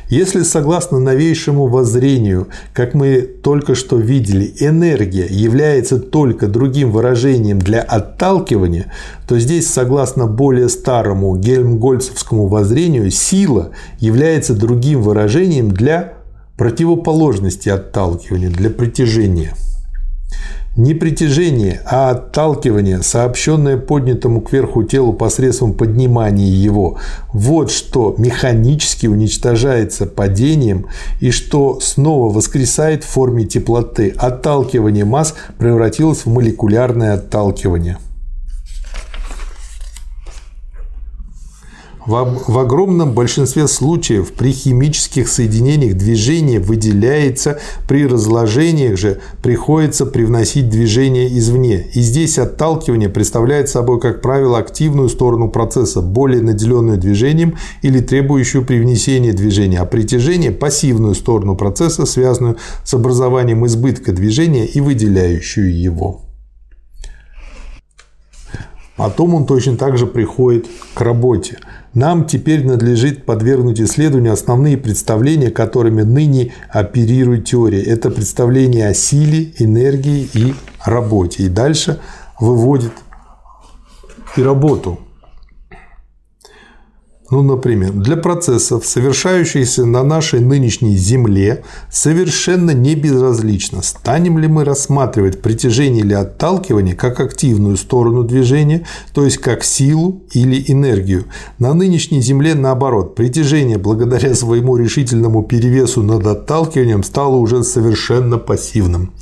Если согласно новейшему воззрению, как мы только что видели, энергия является только другим выражением для отталкивания, то здесь, согласно более старому гельмгольцевскому воззрению, сила является другим выражением для противоположности отталкивания, для притяжения. Не притяжение, а отталкивание, сообщенное поднятому кверху телу посредством поднимания его, вот что механически уничтожается падением и что снова воскресает в форме теплоты. Отталкивание масс превратилось в молекулярное отталкивание. В, огромном большинстве случаев при химических соединениях движение выделяется, при разложениях же приходится привносить движение извне. И здесь отталкивание представляет собой, как правило, активную сторону процесса, более наделенную движением или требующую привнесения движения, а притяжение – пассивную сторону процесса, связанную с образованием избытка движения и выделяющую его. Потом он точно так же приходит к работе – нам теперь надлежит подвергнуть исследованию основные представления, которыми ныне оперирует теория. Это представление о силе, энергии и работе. И дальше выводит и работу. Ну, например, для процессов, совершающихся на нашей нынешней Земле, совершенно не безразлично, станем ли мы рассматривать притяжение или отталкивание как активную сторону движения, то есть как силу или энергию. На нынешней Земле, наоборот, притяжение благодаря своему решительному перевесу над отталкиванием стало уже совершенно пассивным.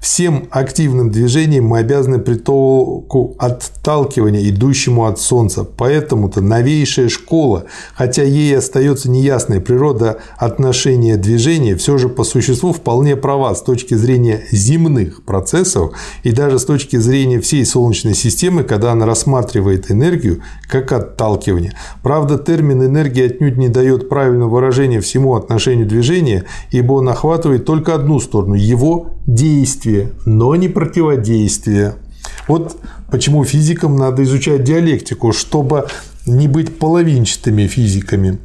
Всем активным движением мы обязаны притоку отталкивания, идущему от Солнца. Поэтому-то новейшая школа, хотя ей остается неясная природа отношения движения, все же по существу вполне права с точки зрения земных процессов и даже с точки зрения всей Солнечной системы, когда она рассматривает энергию как отталкивание. Правда, термин энергия отнюдь не дает правильного выражения всему отношению движения, ибо он охватывает только одну сторону – его действие, но не противодействие. Вот почему физикам надо изучать диалектику, чтобы не быть половинчатыми физиками.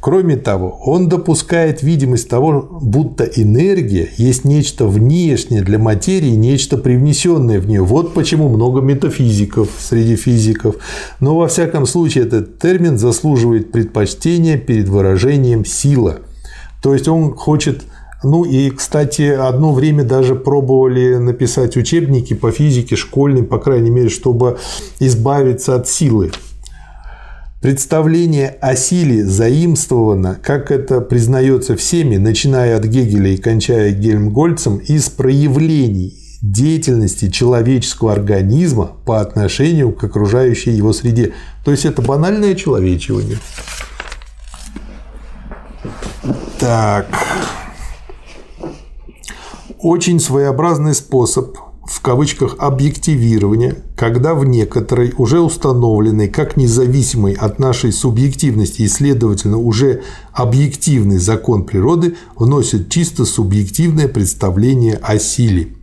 Кроме того, он допускает видимость того, будто энергия есть нечто внешнее для материи, нечто привнесенное в нее. Вот почему много метафизиков среди физиков. Но во всяком случае этот термин заслуживает предпочтения перед выражением сила. То есть он хочет ну и, кстати, одно время даже пробовали написать учебники по физике школьные, по крайней мере, чтобы избавиться от силы. Представление о силе заимствовано, как это признается всеми, начиная от Гегеля и кончая Гельмгольцем, из проявлений деятельности человеческого организма по отношению к окружающей его среде. То есть это банальное человечивание. Так очень своеобразный способ в кавычках объективирования, когда в некоторой уже установленной как независимой от нашей субъективности и, следовательно, уже объективный закон природы вносит чисто субъективное представление о силе.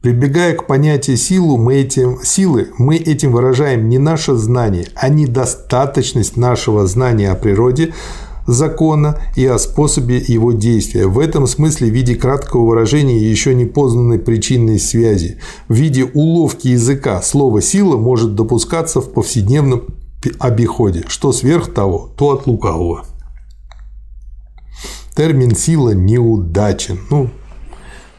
Прибегая к понятию силу, мы этим, силы, мы этим выражаем не наше знание, а недостаточность нашего знания о природе, закона и о способе его действия. В этом смысле в виде краткого выражения еще не познанной причинной связи. В виде уловки языка слово «сила» может допускаться в повседневном обиходе. Что сверх того, то от лукавого. Термин «сила» неудачен. Ну,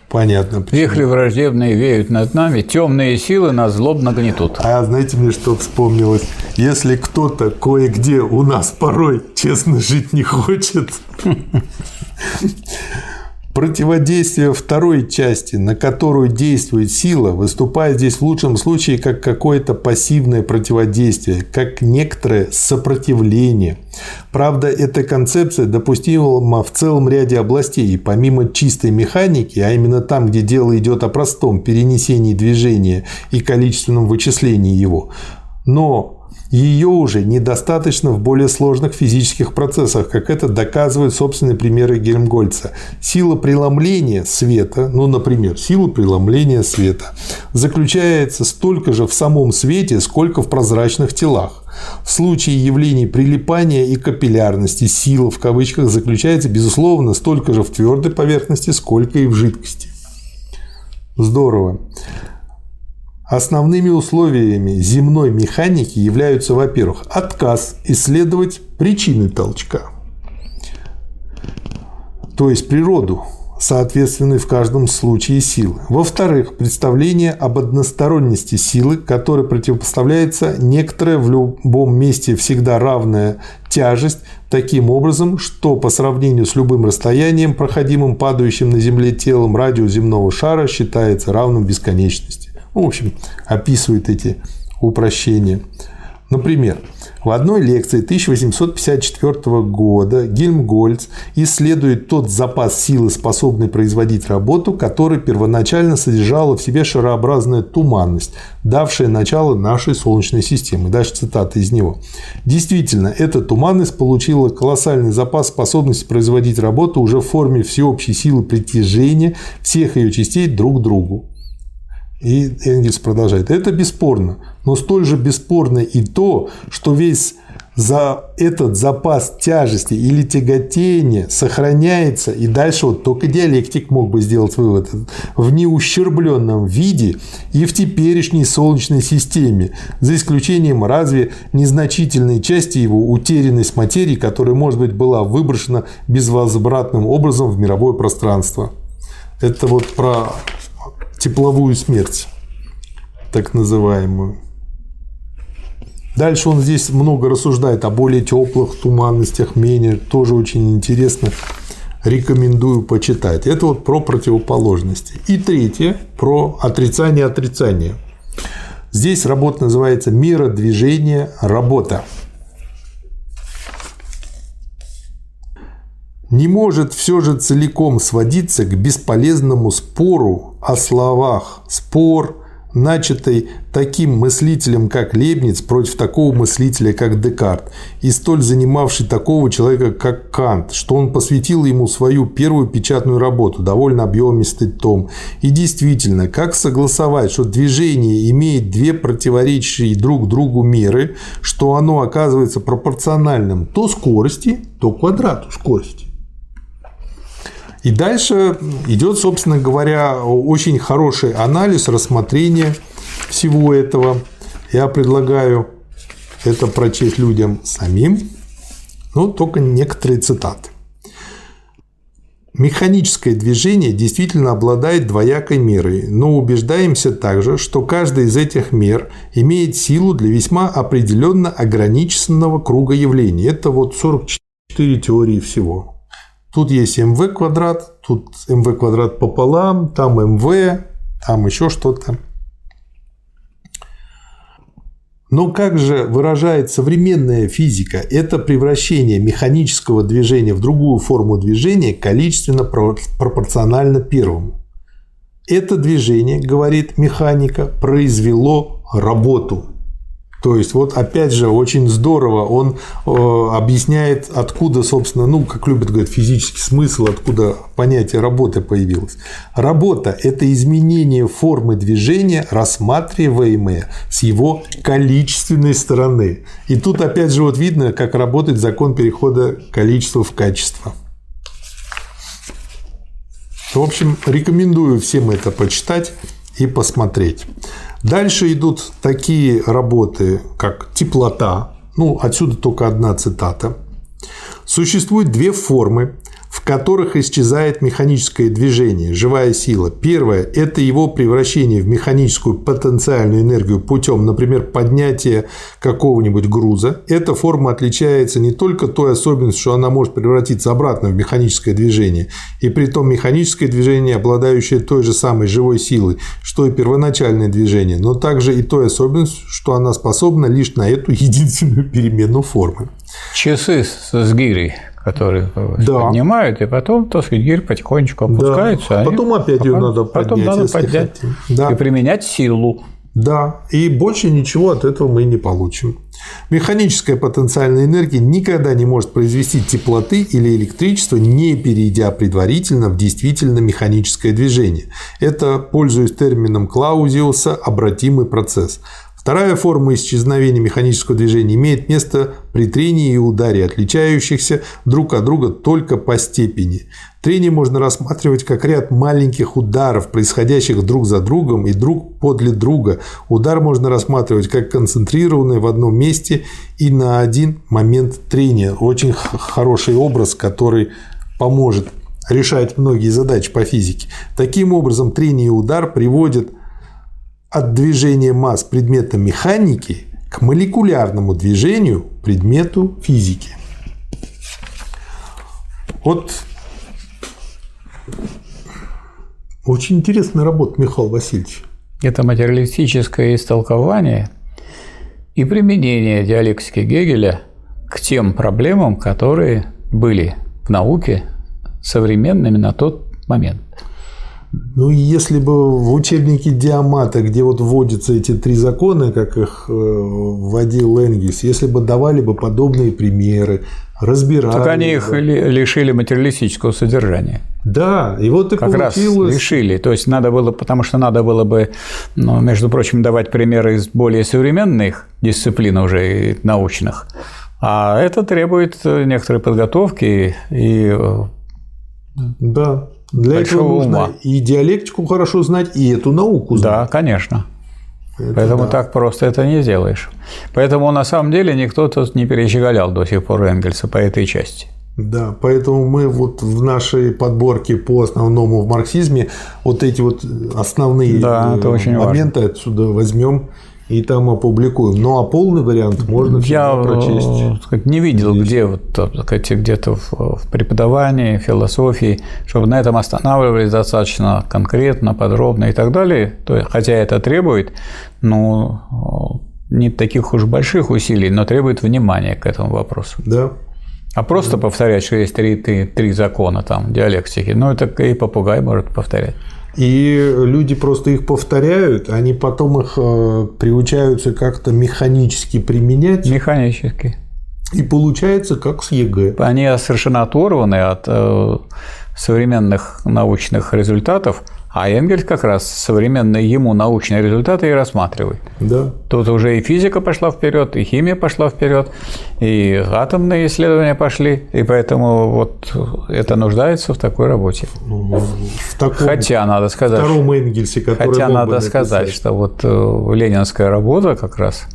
Понятно. Почему. Вихли враждебные веют над нами, темные силы нас злобно гнетут. А знаете, мне что вспомнилось? Если кто-то кое-где у нас порой честно жить не хочет, Противодействие второй части, на которую действует сила, выступает здесь в лучшем случае как какое-то пассивное противодействие, как некоторое сопротивление. Правда, эта концепция допустима в целом ряде областей, и помимо чистой механики, а именно там, где дело идет о простом перенесении движения и количественном вычислении его, но ее уже недостаточно в более сложных физических процессах, как это доказывают собственные примеры Гельмгольца. Сила преломления света, ну, например, сила преломления света, заключается столько же в самом свете, сколько в прозрачных телах. В случае явлений прилипания и капиллярности сила в кавычках заключается, безусловно, столько же в твердой поверхности, сколько и в жидкости. Здорово. Основными условиями земной механики являются, во-первых, отказ исследовать причины толчка, то есть природу, соответственной в каждом случае силы. Во-вторых, представление об односторонности силы, которой противопоставляется некоторая в любом месте всегда равная тяжесть, таким образом, что по сравнению с любым расстоянием, проходимым падающим на Земле телом радиус земного шара, считается равным бесконечности. Ну, в общем, описывает эти упрощения. Например, в одной лекции 1854 года Гельмгольц исследует тот запас силы, способный производить работу, который первоначально содержала в себе шарообразная туманность, давшая начало нашей Солнечной системы. Дальше цитата из него. Действительно, эта туманность получила колоссальный запас способности производить работу уже в форме всеобщей силы притяжения всех ее частей друг к другу. И Энгельс продолжает. Это бесспорно. Но столь же бесспорно и то, что весь за этот запас тяжести или тяготения сохраняется, и дальше вот только диалектик мог бы сделать вывод, в неущербленном виде и в теперешней Солнечной системе, за исключением разве незначительной части его утерянность материи, которая, может быть, была выброшена безвозвратным образом в мировое пространство. Это вот про тепловую смерть, так называемую. Дальше он здесь много рассуждает о более теплых туманностях, менее, тоже очень интересно. Рекомендую почитать. Это вот про противоположности. И третье про отрицание отрицания. Здесь работа называется «Мира движения. Работа». Не может все же целиком сводиться к бесполезному спору о словах. Спор, начатый таким мыслителем, как Лебниц, против такого мыслителя, как Декарт, и столь занимавший такого человека, как Кант, что он посвятил ему свою первую печатную работу, довольно объемистый том. И действительно, как согласовать, что движение имеет две противоречащие друг другу меры, что оно оказывается пропорциональным то скорости, то квадрату скорости. И дальше идет, собственно говоря, очень хороший анализ, рассмотрение всего этого. Я предлагаю это прочесть людям самим, но только некоторые цитаты. Механическое движение действительно обладает двоякой мерой, но убеждаемся также, что каждая из этих мер имеет силу для весьма определенно ограниченного круга явлений. Это вот 44 теории всего. Тут есть mv квадрат, тут mv квадрат пополам, там mv, там еще что-то. Но как же выражает современная физика это превращение механического движения в другую форму движения количественно пропорционально первому? Это движение, говорит механика, произвело работу. То есть, вот опять же, очень здорово он э, объясняет, откуда, собственно, ну, как любят говорить, физический смысл, откуда понятие работы появилось. Работа – это изменение формы движения, рассматриваемое с его количественной стороны. И тут, опять же, вот видно, как работает закон перехода количества в качество. В общем, рекомендую всем это почитать и посмотреть. Дальше идут такие работы, как теплота. Ну, отсюда только одна цитата. Существует две формы в которых исчезает механическое движение, живая сила. Первое – это его превращение в механическую потенциальную энергию путем, например, поднятия какого-нибудь груза. Эта форма отличается не только той особенностью, что она может превратиться обратно в механическое движение, и при том механическое движение, обладающее той же самой живой силой, что и первоначальное движение, но также и той особенностью, что она способна лишь на эту единственную перемену формы. Часы с гирей которые да. поднимают, и потом то гирь потихонечку опускается. Да. А потом опять ее надо поднять. Потом надо поднять да. и применять силу. Да, и больше ничего от этого мы не получим. Механическая потенциальная энергия никогда не может произвести теплоты или электричество, не перейдя предварительно в действительно механическое движение. Это, пользуясь термином Клаузиуса, обратимый процесс. Вторая форма исчезновения механического движения имеет место при трении и ударе, отличающихся друг от друга только по степени. Трение можно рассматривать как ряд маленьких ударов, происходящих друг за другом и друг подле друга. Удар можно рассматривать как концентрированный в одном месте и на один момент трения. Очень хороший образ, который поможет решать многие задачи по физике. Таким образом, трение и удар приводят от движения масс предмета механики к молекулярному движению предмету физики. Вот очень интересная работа Михаила Васильевича. Это материалистическое истолкование и применение диалектики Гегеля к тем проблемам, которые были в науке современными на тот момент. Ну, если бы в учебнике Диамата, где вот вводятся эти три закона, как их э, вводил Энгельс, если бы давали бы подобные примеры, разбирали. Так они их лишили материалистического содержания. Да, и вот и как получилось. раз лишили. То есть надо было, потому что надо было бы, ну, между прочим, давать примеры из более современных дисциплин уже научных. А это требует некоторой подготовки и да. Для этого нужно ума. и диалектику хорошо знать, и эту науку знать. Да, конечно. Это Поэтому да. так просто это не сделаешь. Поэтому на самом деле никто тут не перещеголял до сих пор Энгельса по этой части. Да, поэтому мы вот в нашей подборке по основному в марксизме вот эти вот основные да, это очень моменты важно. отсюда возьмем и там опубликуем. Ну а полный вариант можно Я прочесть. Сказать, не видел, Здесь. где вот сказать, где-то в преподавании, философии, чтобы на этом останавливались достаточно конкретно, подробно и так далее. То есть, хотя это требует, ну, не таких уж больших усилий, но требует внимания к этому вопросу. Да. А просто да. повторять, что есть три, три, три закона там диалектики, ну это и попугай может повторять. И люди просто их повторяют, они потом их э, приучаются как-то механически применять. Механически. И получается как с ЕГЭ. Они совершенно оторваны от э, современных научных результатов – а Энгельс как раз современные ему научные результаты и рассматривает. Да. Тут уже и физика пошла вперед, и химия пошла вперед, и атомные исследования пошли, и поэтому вот это нуждается в такой работе. Ну, в таком хотя надо сказать, втором Энгельсе, который хотя надо сказать, что вот э, ленинская работа как раз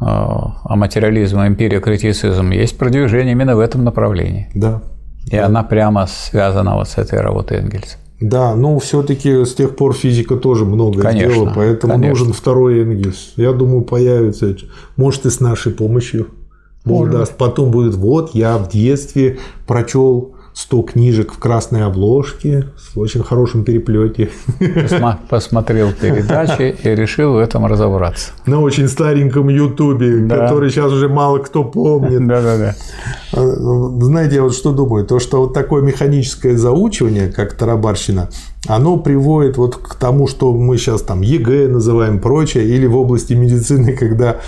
э, о материализме, эмпирия, критицизм есть продвижение именно в этом направлении. Да. И да. она прямо связана вот с этой работой Энгельса. Да, но все-таки с тех пор физика тоже много конечно, сделала, поэтому конечно. нужен второй Энгельс. Я думаю, появится. Может, и с нашей помощью. Бог даст. Потом будет, вот, я в детстве прочел 100 книжек в красной обложке с очень хорошим переплете. Посмотрел передачи и решил в этом разобраться. На очень стареньком Ютубе, да. который сейчас уже мало кто помнит. Да, да, да. Знаете, я вот что думаю, то, что вот такое механическое заучивание, как тарабарщина, оно приводит вот к тому, что мы сейчас там ЕГЭ называем прочее, или в области медицины, когда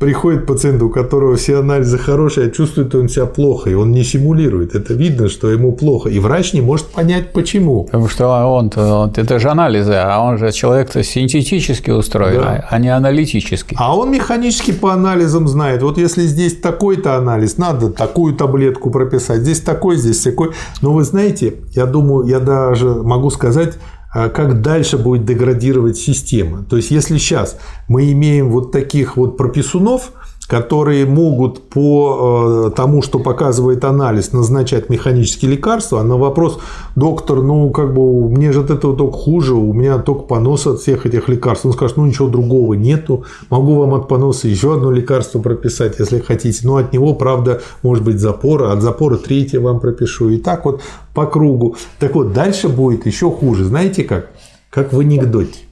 приходит пациент, у которого все анализы хорошие, а чувствует он себя плохо, и он не симулирует. Это видно, что ему плохо. И врач не может понять, почему. Потому что он, он это же анализы, а он же человек-то синтетически устроен, да. а не аналитически. А он механически по анализам знает. Вот если здесь такой-то анализ, надо такую таблетку прописать, здесь такой, здесь такой. Но вы знаете, я думаю, я даже могу сказать, как дальше будет деградировать система. То есть, если сейчас мы имеем вот таких вот прописунов, которые могут по э, тому, что показывает анализ, назначать механические лекарства, а на вопрос, доктор, ну, как бы, мне же от этого только хуже, у меня только понос от всех этих лекарств. Он скажет, ну, ничего другого нету, могу вам от поноса еще одно лекарство прописать, если хотите, но от него, правда, может быть запора, от запора третье вам пропишу. И так вот по кругу. Так вот, дальше будет еще хуже. Знаете как? Как в анекдоте.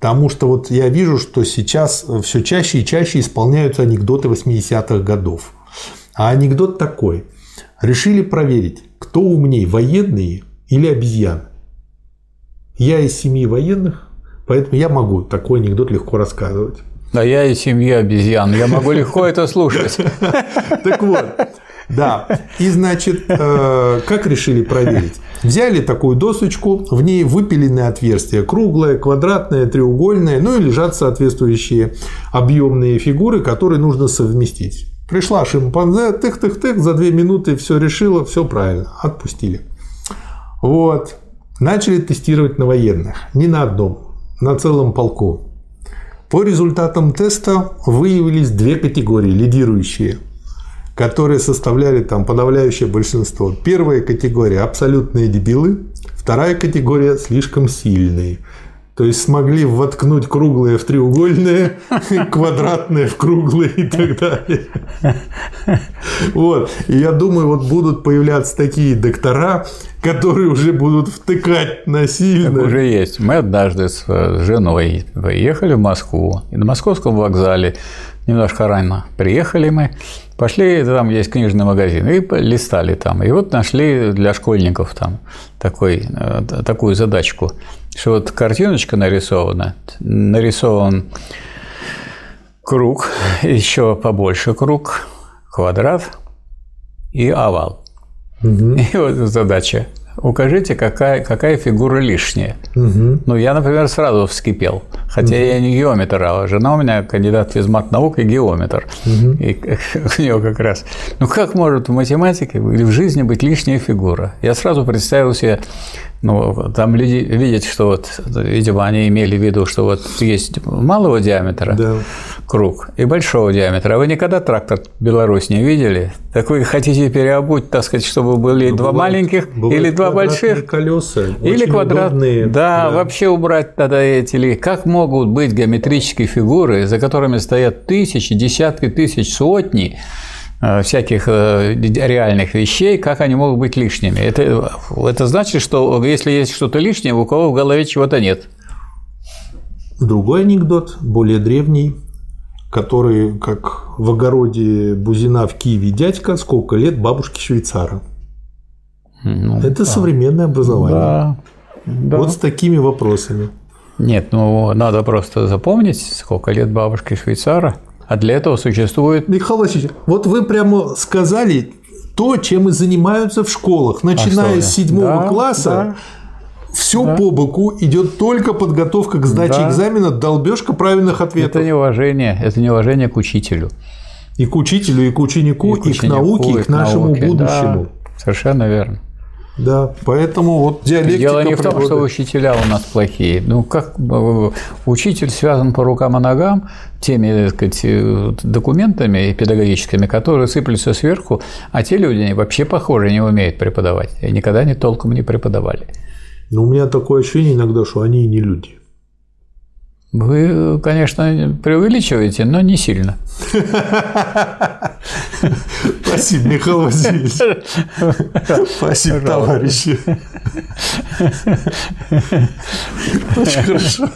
Потому что вот я вижу, что сейчас все чаще и чаще исполняются анекдоты 80-х годов. А анекдот такой. Решили проверить, кто умнее, военные или обезьяны. Я из семьи военных, поэтому я могу такой анекдот легко рассказывать. Да я из семьи обезьян, я могу легко это слушать. Так вот, да. И, значит, э, как решили проверить? Взяли такую досочку, в ней выпиленное отверстие, круглое, квадратное, треугольное, ну и лежат соответствующие объемные фигуры, которые нужно совместить. Пришла шимпанзе, тых-тых-тых, за две минуты все решила, все правильно, отпустили. Вот. Начали тестировать на военных. Не на одном, на целом полку. По результатам теста выявились две категории лидирующие которые составляли там подавляющее большинство. Первая категория – абсолютные дебилы, вторая категория – слишком сильные. То есть смогли воткнуть круглые в треугольные, квадратные в круглые и так далее. Вот. И я думаю, вот будут появляться такие доктора, которые уже будут втыкать насильно. Так уже есть. Мы однажды с женой поехали в Москву, и на московском вокзале немножко рано приехали мы, Пошли, там есть книжный магазин, и листали там. И вот нашли для школьников там такой, э, такую задачку, что вот картиночка нарисована, нарисован круг, еще побольше круг, квадрат и овал. Угу. И вот задача укажите, какая, какая фигура лишняя. Угу. Ну, я, например, сразу вскипел. Хотя угу. я не геометр, а жена у меня кандидат физмат наук и геометр. Угу. И у нее как раз. Ну, как может в математике или в жизни быть лишняя фигура? Я сразу представил себе ну, там люди видят, что вот, видимо, они имели в виду, что вот есть малого диаметра да. Круг и большого диаметра. А вы никогда трактор Беларусь не видели? Так вы хотите переобуть, так сказать, чтобы были ну, два бывает, маленьких бывает или два больших? колеса. Или квадратные. Да, да, вообще убрать тогда эти. Как могут быть геометрические фигуры, за которыми стоят тысячи, десятки тысяч, сотни Э, всяких э, реальных вещей, как они могут быть лишними. Это, это значит, что если есть что-то лишнее, у кого в голове чего-то нет. Другой анекдот, более древний, который, как в огороде Бузина в Киеве дядька, сколько лет бабушки швейцара. Ну, Это да. современное образование. Да, да. Вот с такими вопросами. Нет, ну надо просто запомнить, сколько лет бабушки швейцара – а для этого существует… Михаил Васильевич, вот вы прямо сказали то, чем и занимаются в школах. Начиная а с седьмого да, класса, да, все да. по боку идет только подготовка к сдаче да. экзамена, долбежка правильных ответов. Это неуважение, это неуважение к учителю. И к учителю, и к ученику, и к, ученику, и к науке, и к нашему науке. будущему. Да, совершенно верно. Да, поэтому вот диалектика Дело не в том, что учителя у нас плохие. Ну, как учитель связан по рукам и ногам теми так сказать, документами педагогическими, которые сыплются сверху, а те люди вообще, похоже, не умеют преподавать. И никогда не толком не преподавали. Но у меня такое ощущение иногда, что они и не люди. Вы, конечно, преувеличиваете, но не сильно. Спасибо, Михаил Васильевич. Спасибо, товарищи. Очень хорошо.